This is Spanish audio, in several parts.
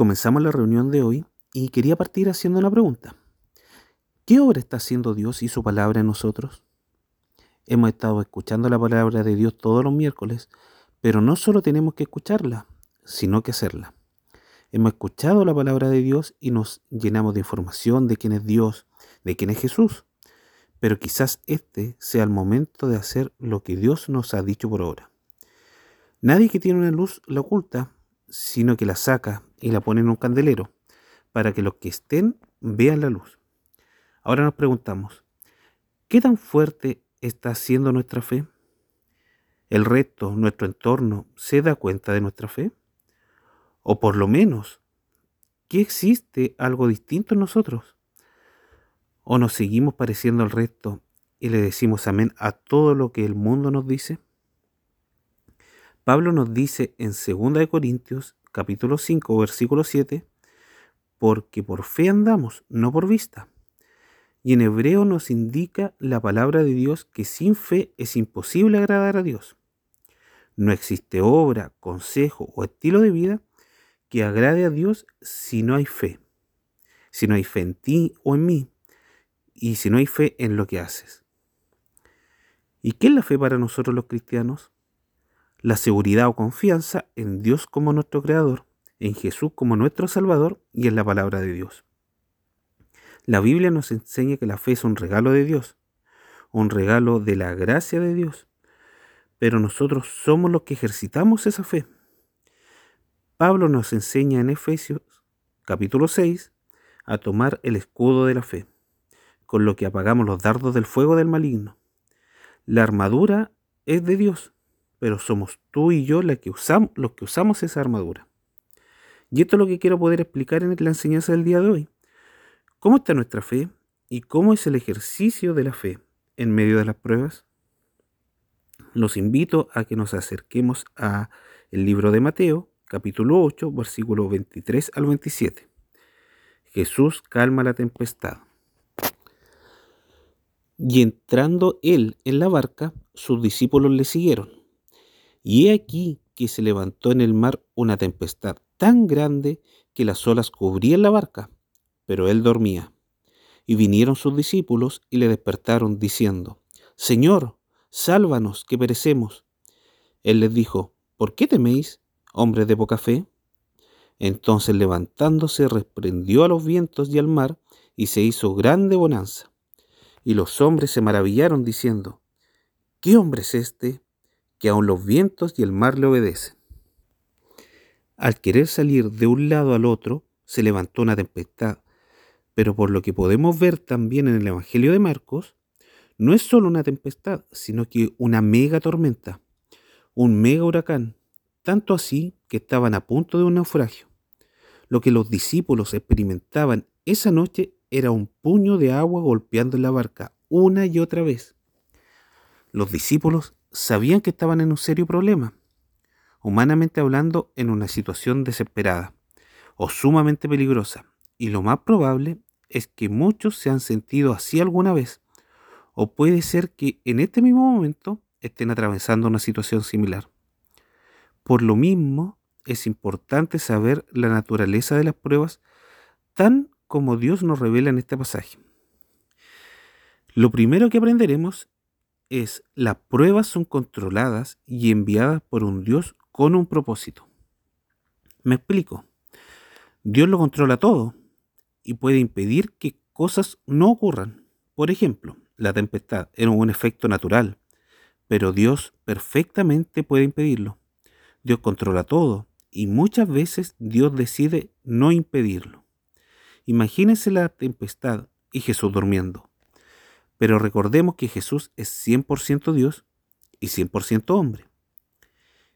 Comenzamos la reunión de hoy y quería partir haciendo una pregunta. ¿Qué obra está haciendo Dios y su palabra en nosotros? Hemos estado escuchando la palabra de Dios todos los miércoles, pero no solo tenemos que escucharla, sino que hacerla. Hemos escuchado la palabra de Dios y nos llenamos de información de quién es Dios, de quién es Jesús. Pero quizás este sea el momento de hacer lo que Dios nos ha dicho por ahora. Nadie que tiene una luz la oculta, sino que la saca y la pone en un candelero, para que los que estén vean la luz. Ahora nos preguntamos, ¿qué tan fuerte está siendo nuestra fe? ¿El resto, nuestro entorno, se da cuenta de nuestra fe? O por lo menos, ¿qué existe algo distinto en nosotros? ¿O nos seguimos pareciendo al resto y le decimos amén a todo lo que el mundo nos dice? Pablo nos dice en 2 Corintios capítulo 5 versículo 7, porque por fe andamos, no por vista. Y en hebreo nos indica la palabra de Dios que sin fe es imposible agradar a Dios. No existe obra, consejo o estilo de vida que agrade a Dios si no hay fe. Si no hay fe en ti o en mí. Y si no hay fe en lo que haces. ¿Y qué es la fe para nosotros los cristianos? La seguridad o confianza en Dios como nuestro Creador, en Jesús como nuestro Salvador y en la palabra de Dios. La Biblia nos enseña que la fe es un regalo de Dios, un regalo de la gracia de Dios, pero nosotros somos los que ejercitamos esa fe. Pablo nos enseña en Efesios capítulo 6 a tomar el escudo de la fe, con lo que apagamos los dardos del fuego del maligno. La armadura es de Dios, pero somos tú y yo que usamos, los que usamos esa armadura. Y esto es lo que quiero poder explicar en la enseñanza del día de hoy. ¿Cómo está nuestra fe y cómo es el ejercicio de la fe en medio de las pruebas? Los invito a que nos acerquemos a el libro de Mateo, capítulo 8, versículo 23 al 27. Jesús calma la tempestad. Y entrando él en la barca, sus discípulos le siguieron. Y he aquí que se levantó en el mar una tempestad tan grande que las olas cubrían la barca pero él dormía. Y vinieron sus discípulos y le despertaron, diciendo, Señor, sálvanos, que perecemos. Él les dijo, ¿por qué teméis, hombres de poca fe? Entonces levantándose, reprendió a los vientos y al mar, y se hizo grande bonanza. Y los hombres se maravillaron, diciendo, ¿qué hombre es este, que aun los vientos y el mar le obedecen? Al querer salir de un lado al otro, se levantó una tempestad pero por lo que podemos ver también en el Evangelio de Marcos, no es solo una tempestad, sino que una mega tormenta, un mega huracán, tanto así que estaban a punto de un naufragio. Lo que los discípulos experimentaban esa noche era un puño de agua golpeando la barca una y otra vez. Los discípulos sabían que estaban en un serio problema, humanamente hablando en una situación desesperada o sumamente peligrosa, y lo más probable es que muchos se han sentido así alguna vez, o puede ser que en este mismo momento estén atravesando una situación similar. Por lo mismo, es importante saber la naturaleza de las pruebas, tan como Dios nos revela en este pasaje. Lo primero que aprenderemos es las pruebas son controladas y enviadas por un Dios con un propósito. Me explico. Dios lo controla todo, y puede impedir que cosas no ocurran. Por ejemplo, la tempestad era un efecto natural, pero Dios perfectamente puede impedirlo. Dios controla todo y muchas veces Dios decide no impedirlo. Imagínense la tempestad y Jesús durmiendo. Pero recordemos que Jesús es 100% Dios y 100% hombre.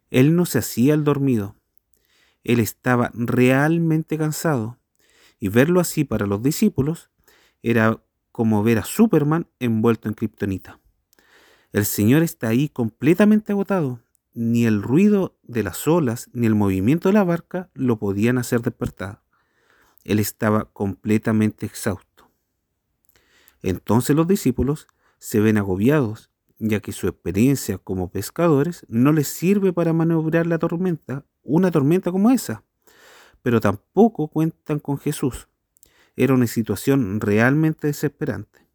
Él no se hacía el dormido. Él estaba realmente cansado y verlo así para los discípulos era como ver a Superman envuelto en kriptonita. El Señor está ahí completamente agotado. Ni el ruido de las olas ni el movimiento de la barca lo podían hacer despertar. Él estaba completamente exhausto. Entonces los discípulos se ven agobiados, ya que su experiencia como pescadores no les sirve para maniobrar la tormenta, una tormenta como esa. pero tampoco cuentan con Jesús. Era una situación realmente desesperante.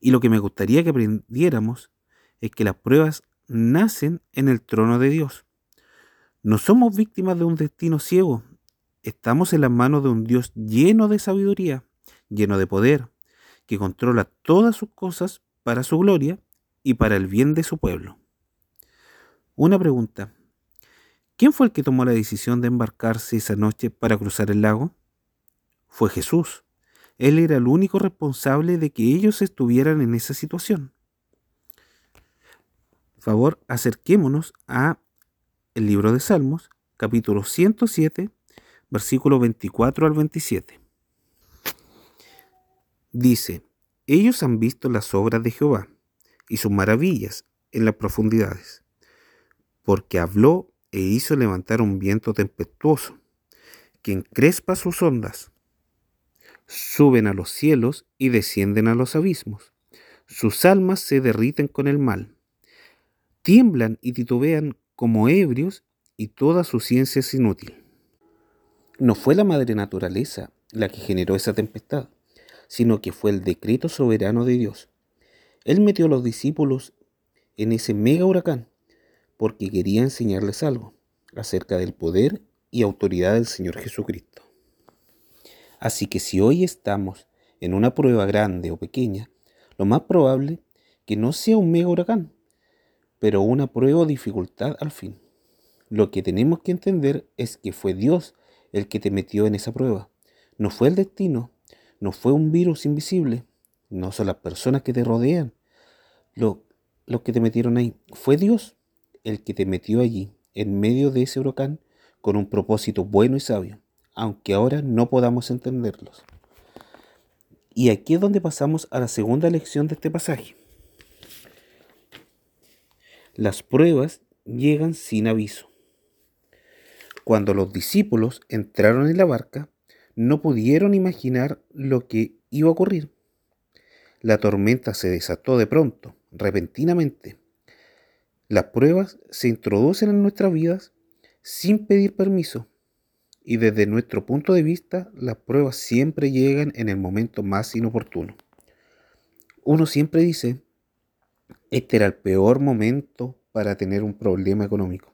Y lo que me gustaría que aprendiéramos es que las pruebas nacen en el trono de Dios. No somos víctimas de un destino ciego, estamos en las manos de un Dios lleno de sabiduría, lleno de poder, que controla todas sus cosas para su gloria y para el bien de su pueblo. Una pregunta. ¿Quién fue el que tomó la decisión de embarcarse esa noche para cruzar el lago? Fue Jesús. Él era el único responsable de que ellos estuvieran en esa situación. Por favor, acerquémonos a el libro de Salmos, capítulo 107, versículo 24 al 27. Dice, ellos han visto las obras de Jehová y sus maravillas en las profundidades, porque habló e hizo levantar un viento tempestuoso, que encrespa sus ondas. Suben a los cielos y descienden a los abismos. Sus almas se derriten con el mal. Tiemblan y titubean como ebrios y toda su ciencia es inútil. No fue la madre naturaleza la que generó esa tempestad, sino que fue el decreto soberano de Dios. Él metió a los discípulos en ese mega huracán porque quería enseñarles algo acerca del poder y autoridad del Señor Jesucristo. Así que si hoy estamos en una prueba grande o pequeña, lo más probable que no sea un mega huracán, pero una prueba o dificultad al fin. Lo que tenemos que entender es que fue Dios el que te metió en esa prueba. No fue el destino, no fue un virus invisible, no son las personas que te rodean, lo, los que te metieron ahí. Fue Dios el que te metió allí, en medio de ese huracán, con un propósito bueno y sabio, aunque ahora no podamos entenderlos. Y aquí es donde pasamos a la segunda lección de este pasaje. Las pruebas llegan sin aviso. Cuando los discípulos entraron en la barca, no pudieron imaginar lo que iba a ocurrir. La tormenta se desató de pronto, repentinamente. Las pruebas se introducen en nuestras vidas sin pedir permiso. Y desde nuestro punto de vista, las pruebas siempre llegan en el momento más inoportuno. Uno siempre dice, este era el peor momento para tener un problema económico.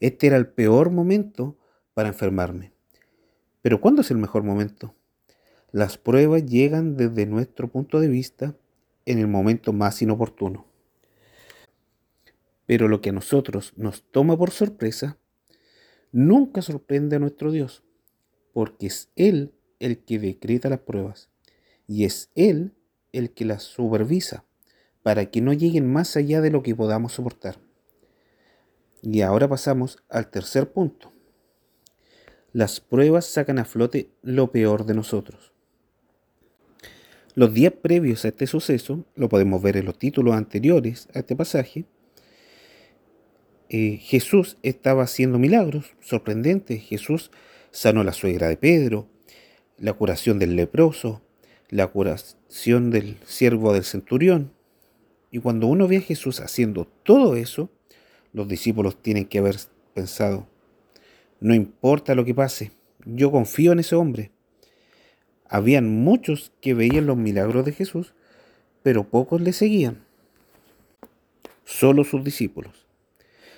Este era el peor momento para enfermarme. Pero ¿cuándo es el mejor momento? Las pruebas llegan desde nuestro punto de vista en el momento más inoportuno. Pero lo que a nosotros nos toma por sorpresa nunca sorprende a nuestro Dios, porque es Él el que decreta las pruebas y es Él el que las supervisa para que no lleguen más allá de lo que podamos soportar. Y ahora pasamos al tercer punto. Las pruebas sacan a flote lo peor de nosotros. Los días previos a este suceso, lo podemos ver en los títulos anteriores a este pasaje, eh, Jesús estaba haciendo milagros sorprendentes. Jesús sanó a la suegra de Pedro, la curación del leproso, la curación del siervo del centurión. Y cuando uno ve a Jesús haciendo todo eso, los discípulos tienen que haber pensado, no importa lo que pase, yo confío en ese hombre. Habían muchos que veían los milagros de Jesús, pero pocos le seguían. Solo sus discípulos.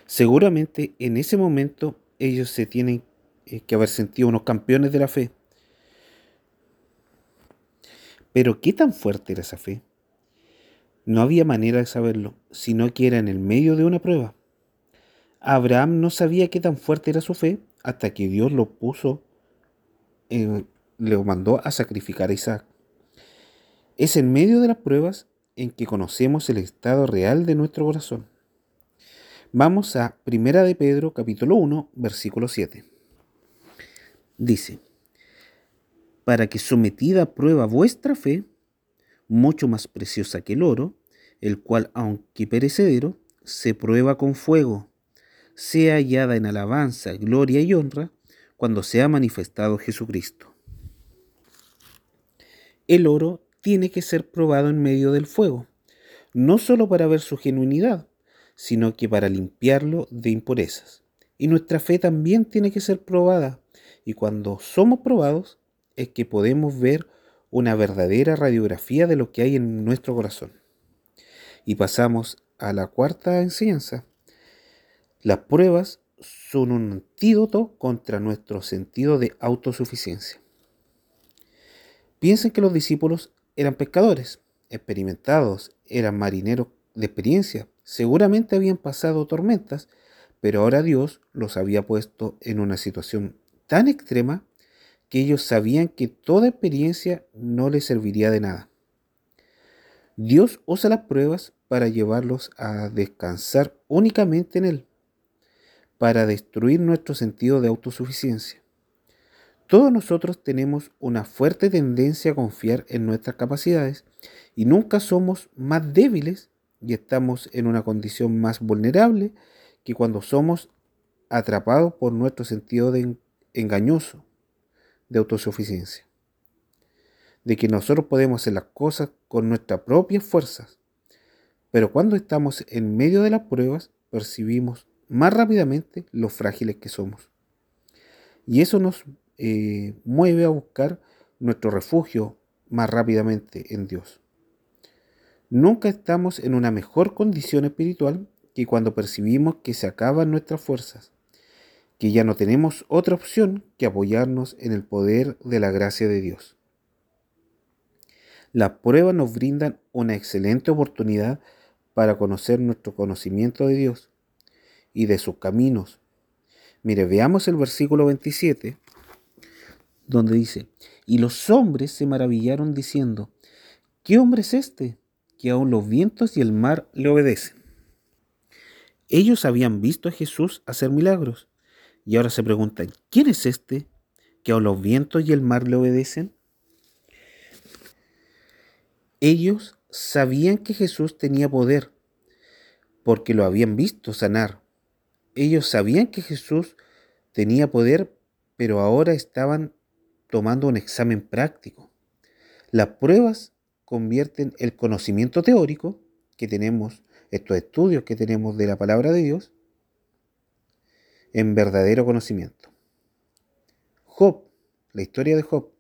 Seguramente en ese momento ellos se tienen eh, que haber sentido unos campeones de la fe. Pero ¿qué tan fuerte era esa fe? No había manera de saberlo, sino que era en el medio de una prueba. Abraham no sabía qué tan fuerte era su fe hasta que Dios lo puso, le mandó a sacrificar a Isaac. Es en medio de las pruebas en que conocemos el estado real de nuestro corazón. Vamos a Primera de Pedro capítulo 1, versículo 7. Dice, para que sometida a prueba vuestra fe, mucho más preciosa que el oro, el cual, aunque perecedero, se prueba con fuego, sea hallada en alabanza, gloria y honra cuando sea manifestado Jesucristo. El oro tiene que ser probado en medio del fuego, no solo para ver su genuinidad, sino que para limpiarlo de impurezas. Y nuestra fe también tiene que ser probada Y cuando somos probados es que podemos ver una verdadera radiografía de lo que hay en nuestro corazón. Y pasamos a la cuarta enseñanza. Las pruebas son un antídoto contra nuestro sentido de autosuficiencia. Piensen que los discípulos eran pescadores, experimentados, eran marineros de experiencia, seguramente habían pasado tormentas, pero ahora Dios los había puesto en una situación tan extrema que ellos sabían que toda experiencia no les serviría de nada. Dios usa las pruebas para llevarlos a descansar únicamente en Él, para destruir nuestro sentido de autosuficiencia. Todos nosotros tenemos una fuerte tendencia a confiar en nuestras capacidades y nunca somos más débiles y estamos en una condición más vulnerable que cuando somos atrapados por nuestro sentido de engañoso de autosuficiencia. De que nosotros podemos hacer las cosas con nuestras propias fuerzas. Pero cuando estamos en medio de las pruebas, percibimos más rápidamente lo frágiles que somos. Y eso nos eh, mueve a buscar nuestro refugio más rápidamente en Dios. Nunca estamos en una mejor condición espiritual que cuando percibimos que se acaban nuestras fuerzas, que ya no tenemos otra opción que apoyarnos en el poder de la gracia de Dios. Las pruebas nos brindan una excelente oportunidad para conocer nuestro conocimiento de Dios y de sus caminos. Mire, veamos el versículo 27 donde dice, y los hombres se maravillaron diciendo, ¿qué hombre es este que aun los vientos y el mar le obedecen? Ellos habían visto a Jesús hacer milagros y ahora se preguntan, ¿quién es este que aun los vientos y el mar le obedecen? Ellos sabían que Jesús tenía poder porque lo habían visto sanar. Ellos sabían que Jesús tenía poder, pero ahora estaban tomando un examen práctico. Las pruebas convierten el conocimiento teórico que tenemos, estos estudios que tenemos de la palabra de Dios, en verdadero conocimiento. Job, la historia de Job,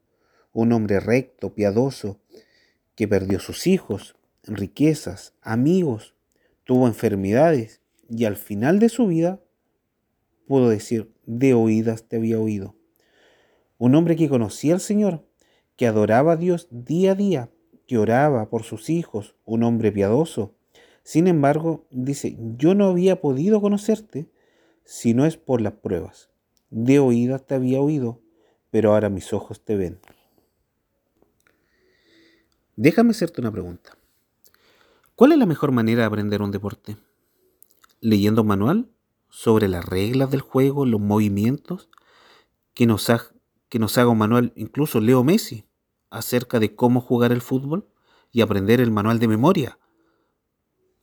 un hombre recto, piadoso, que perdió sus hijos, riquezas, amigos, tuvo enfermedades y al final de su vida pudo decir, de oídas te había oído un hombre que conocía al Señor, que adoraba a Dios día a día, que oraba por sus hijos, un hombre piadoso. Sin embargo, dice, yo no había podido conocerte si no es por las pruebas. De oídas te había oído, pero ahora mis ojos te ven. Déjame hacerte una pregunta. ¿Cuál es la mejor manera de aprender un deporte? ¿Leyendo manual sobre las reglas del juego, los movimientos que nos, ha, que nos haga un manual, incluso Leo Messi, acerca de cómo jugar el fútbol y aprender el manual de memoria.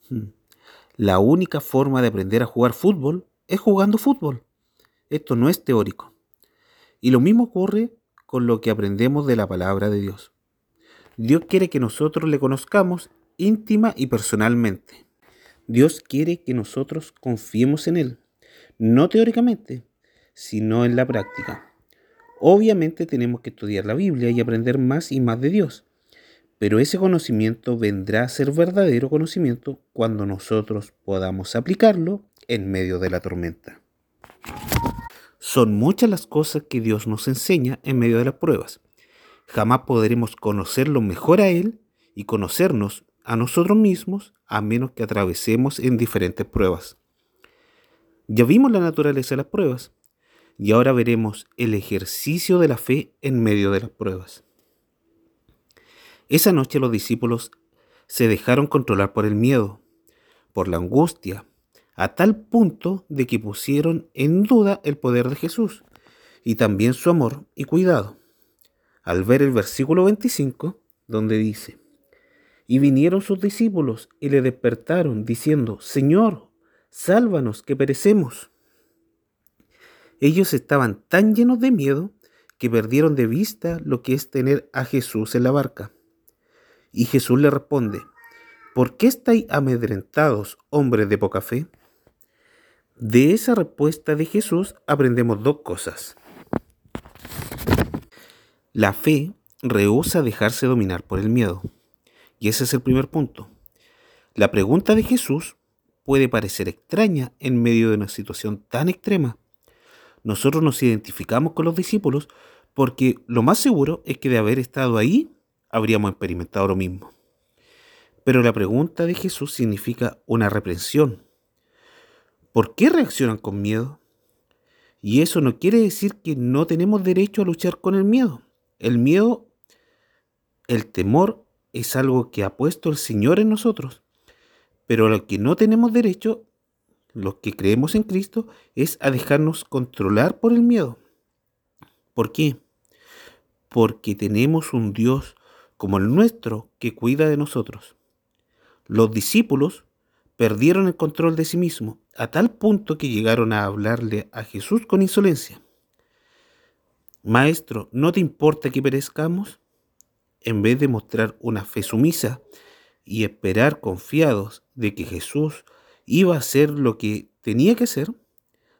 Hmm. La única forma de aprender a jugar fútbol es jugando fútbol. Esto no es teórico. Y lo mismo ocurre con lo que aprendemos de la palabra de Dios. Dios quiere que nosotros le conozcamos íntima y personalmente. Dios quiere que nosotros confiemos en Él, no teóricamente, sino en la práctica. Obviamente tenemos que estudiar la Biblia y aprender más y más de Dios, pero ese conocimiento vendrá a ser verdadero conocimiento cuando nosotros podamos aplicarlo en medio de la tormenta. Son muchas las cosas que Dios nos enseña en medio de las pruebas. Jamás podremos conocerlo mejor a Él y conocernos a nosotros mismos a menos que atravesemos en diferentes pruebas. Ya vimos la naturaleza de las pruebas, y ahora veremos el ejercicio de la fe en medio de las pruebas. Esa noche los discípulos se dejaron controlar por el miedo, por la angustia, a tal punto de que pusieron en duda el poder de Jesús y también su amor y cuidado. Al ver el versículo 25, donde dice, y vinieron sus discípulos y le despertaron diciendo, Señor, sálvanos que perecemos. Ellos estaban tan llenos de miedo que perdieron de vista lo que es tener a Jesús en la barca. Y Jesús le responde, ¿por qué estáis amedrentados, hombres de poca fe? De esa respuesta de Jesús aprendemos dos cosas. La fe rehúsa dejarse dominar por el miedo. Y ese es el primer punto. La pregunta de Jesús puede parecer extraña en medio de una situación tan extrema. Nosotros nos identificamos con los discípulos porque lo más seguro es que de haber estado ahí habríamos experimentado lo mismo. Pero la pregunta de Jesús significa una reprensión. ¿Por qué reaccionan con miedo? Y eso no quiere decir que no tenemos derecho a luchar con el miedo. El miedo, el temor, es algo que ha puesto el Señor en nosotros. Pero lo que no tenemos derecho, los que creemos en Cristo, es a dejarnos controlar por el miedo. ¿Por qué? Porque tenemos un Dios como el nuestro que cuida de nosotros. Los discípulos perdieron el control de sí mismos a tal punto que llegaron a hablarle a Jesús con insolencia. Maestro, ¿no te importa que perezcamos? En vez de mostrar una fe sumisa y esperar confiados de que Jesús iba a hacer lo que tenía que hacer,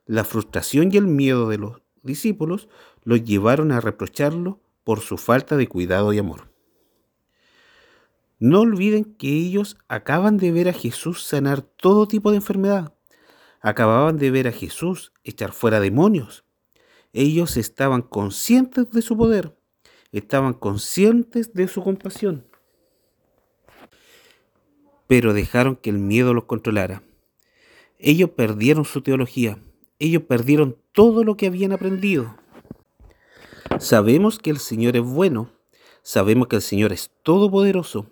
la frustración y el miedo de los discípulos los llevaron a reprocharlo por su falta de cuidado y amor. No olviden que ellos acaban de ver a Jesús sanar todo tipo de enfermedad. Acababan de ver a Jesús echar fuera demonios. Ellos estaban conscientes de su poder. Estaban conscientes de su compasión. Pero dejaron que el miedo los controlara. Ellos perdieron su teología. Ellos perdieron todo lo que habían aprendido. Sabemos que el Señor es bueno. Sabemos que el Señor es todopoderoso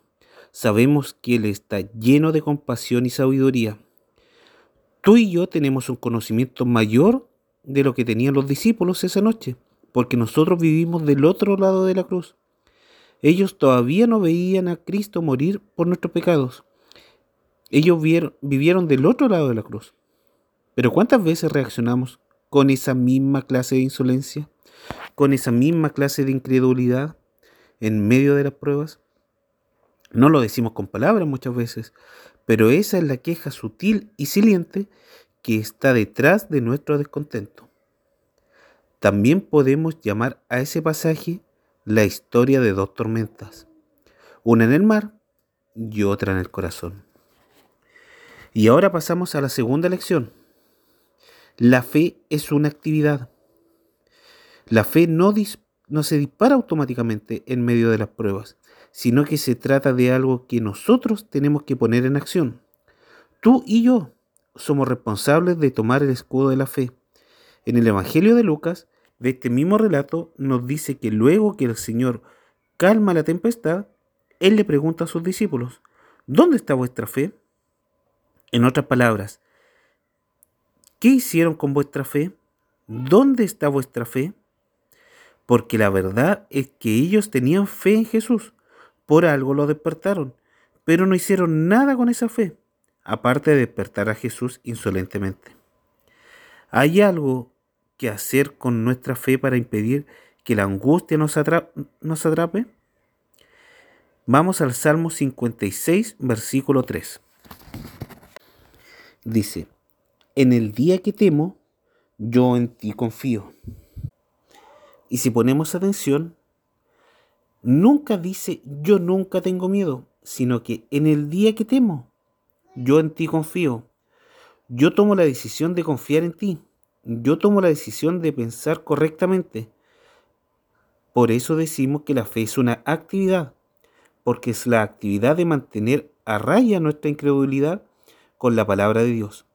sabemos que Él está lleno de compasión y sabiduría. Tú y yo tenemos un conocimiento mayor de lo que tenían los discípulos esa noche, porque nosotros vivimos del otro lado de la cruz. Ellos todavía no veían a Cristo morir por nuestros pecados. Ellos vivieron del otro lado de la cruz. Pero ¿cuántas veces reaccionamos con esa misma clase de insolencia? ¿Con esa misma clase de incredulidad en medio de las pruebas? No lo decimos con palabras muchas veces, pero esa es la queja sutil y siliente que está detrás de nuestro descontento. También podemos llamar a ese pasaje la historia de dos tormentas, una en el mar y otra en el corazón. Y ahora pasamos a la segunda lección. La fe es una actividad. La fe no, no se dispara automáticamente en medio de las pruebas, sino que se trata de algo que nosotros tenemos que poner en acción. Tú y yo somos responsables de tomar el escudo de la fe. En el Evangelio de Lucas, de este mismo relato, nos dice que luego que el Señor calma la tempestad, Él le pregunta a sus discípulos, ¿dónde está vuestra fe? En otras palabras, ¿qué hicieron con vuestra fe? ¿Dónde está vuestra fe? Porque la verdad es que ellos tenían fe en Jesús, por algo lo despertaron, pero no hicieron nada con esa fe, aparte de despertar a Jesús insolentemente. ¿Hay algo que hacer con nuestra fe para impedir que la angustia nos, nos atrape? Vamos al Salmo 56, versículo 3. Dice, en el día que temo, yo en ti confío. Y si ponemos atención, nunca dice yo nunca tengo miedo, sino que en el día que temo, yo en ti confío. Yo tomo la decisión de confiar en ti. Yo tomo la decisión de pensar correctamente. Por eso decimos que la fe es una actividad, porque es la actividad de mantener a raya nuestra incredulidad con la palabra de Dios.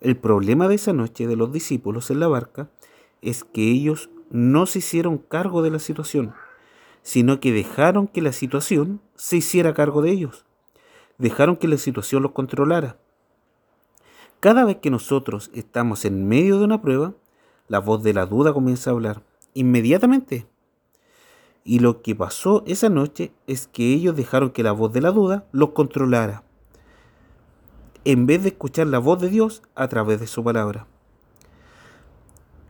El problema de esa noche de los discípulos en la barca es que ellos no se hicieron cargo de la situación, sino que dejaron que la situación se hiciera cargo de ellos. Dejaron que la situación los controlara. Cada vez que nosotros estamos en medio de una prueba, la voz de la duda comienza a hablar inmediatamente. Y lo que pasó esa noche es que ellos dejaron que la voz de la duda los controlara, en vez de escuchar la voz de Dios a través de su palabra.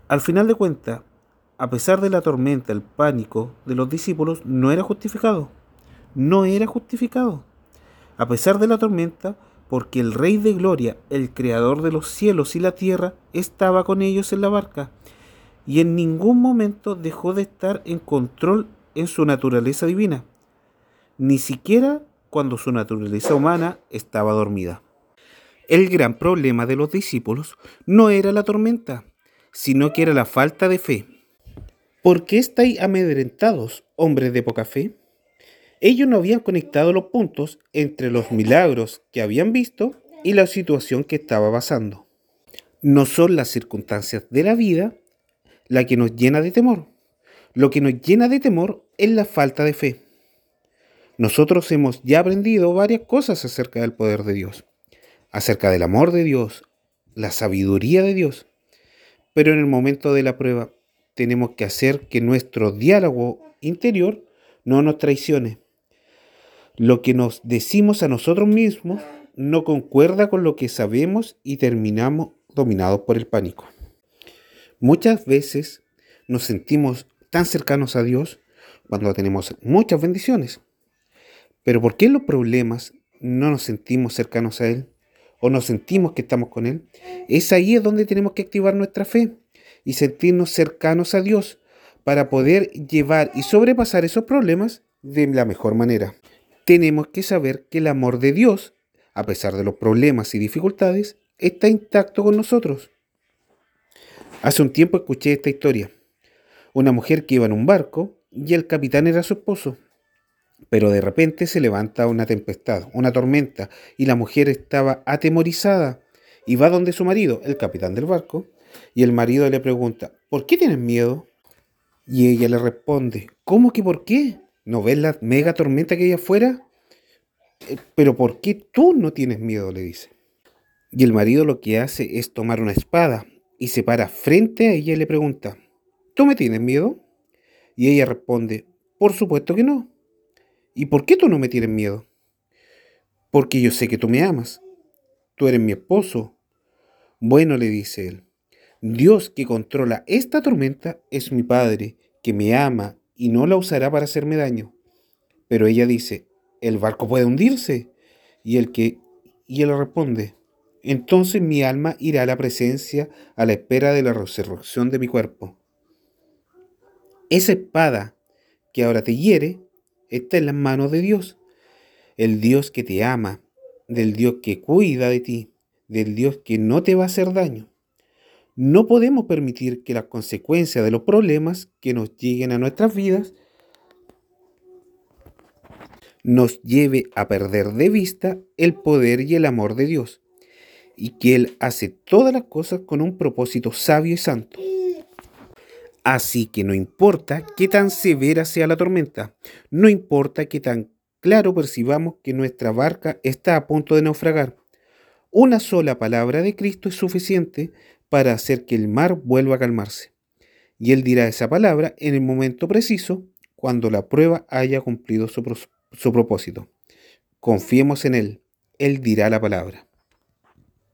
Al final de cuentas, a pesar de la tormenta, el pánico de los discípulos no era justificado. No era justificado. A pesar de la tormenta, porque el Rey de Gloria, el Creador de los cielos y la tierra, estaba con ellos en la barca. y en ningún momento dejó de estar en control en su naturaleza divina, ni siquiera cuando su naturaleza humana estaba dormida. El gran problema de los discípulos no era la tormenta, sino que era la falta de fe. ¿Por qué estáis amedrentados, hombres de poca fe? Ellos no habían conectado los puntos entre los milagros que habían visto y la situación que estaba pasando. No son las circunstancias de la vida la que nos llena de temor. Lo que nos llena de temor es la falta de fe. Nosotros hemos ya aprendido varias cosas acerca del poder de Dios, acerca del amor de Dios, la sabiduría de Dios. Pero en el momento de la prueba tenemos que hacer que nuestro diálogo interior no nos traicione. Lo que nos decimos a nosotros mismos no concuerda con lo que sabemos y terminamos dominados por el pánico. Muchas veces nos sentimos tan cercanos a Dios cuando tenemos muchas bendiciones. Pero ¿por qué en los problemas no nos sentimos cercanos a Él? ¿O nos sentimos que estamos con Él? Es ahí donde tenemos que activar nuestra fe y sentirnos cercanos a Dios para poder llevar y sobrepasar esos problemas de la mejor manera. Tenemos que saber que el amor de Dios, a pesar de los problemas y dificultades, está intacto con nosotros. Hace un tiempo escuché esta historia. Una mujer que iba en un barco y el capitán era su esposo. Pero de repente se levanta una tempestad, una tormenta, y la mujer estaba atemorizada y va donde su marido, el capitán del barco, y el marido le pregunta, ¿por qué tienes miedo? Y ella le responde, ¿cómo que por qué? ¿No ves la mega tormenta que hay afuera? Eh, pero ¿por qué tú no tienes miedo? le dice. Y el marido lo que hace es tomar una espada y se para frente a ella y le pregunta, ¿tú me tienes miedo? Y ella responde, por supuesto que no. ¿Y por qué tú no me tienes miedo? Porque yo sé que tú me amas. Tú eres mi esposo. Bueno, le dice él, Dios que controla esta tormenta es mi Padre, que me ama y no la usará para hacerme daño. Pero ella dice, el barco puede hundirse. Y el que y él responde, entonces mi alma irá a la presencia a la espera de la resurrección de mi cuerpo. Esa espada que ahora te hiere está en las manos de Dios, el Dios que te ama, del Dios que cuida de ti, del Dios que no te va a hacer daño. No podemos permitir que las consecuencias de los problemas que nos lleguen a nuestras vidas nos lleve a perder de vista el poder y el amor de Dios y que Él hace todas las cosas con un propósito sabio y santo. Así que no importa qué tan severa sea la tormenta, no importa qué tan claro percibamos que nuestra barca está a punto de naufragar, una sola palabra de Cristo es suficiente para hacer que el mar vuelva a calmarse. Y Él dirá esa palabra en el momento preciso, cuando la prueba haya cumplido su, su propósito. Confiemos en Él, Él dirá la palabra.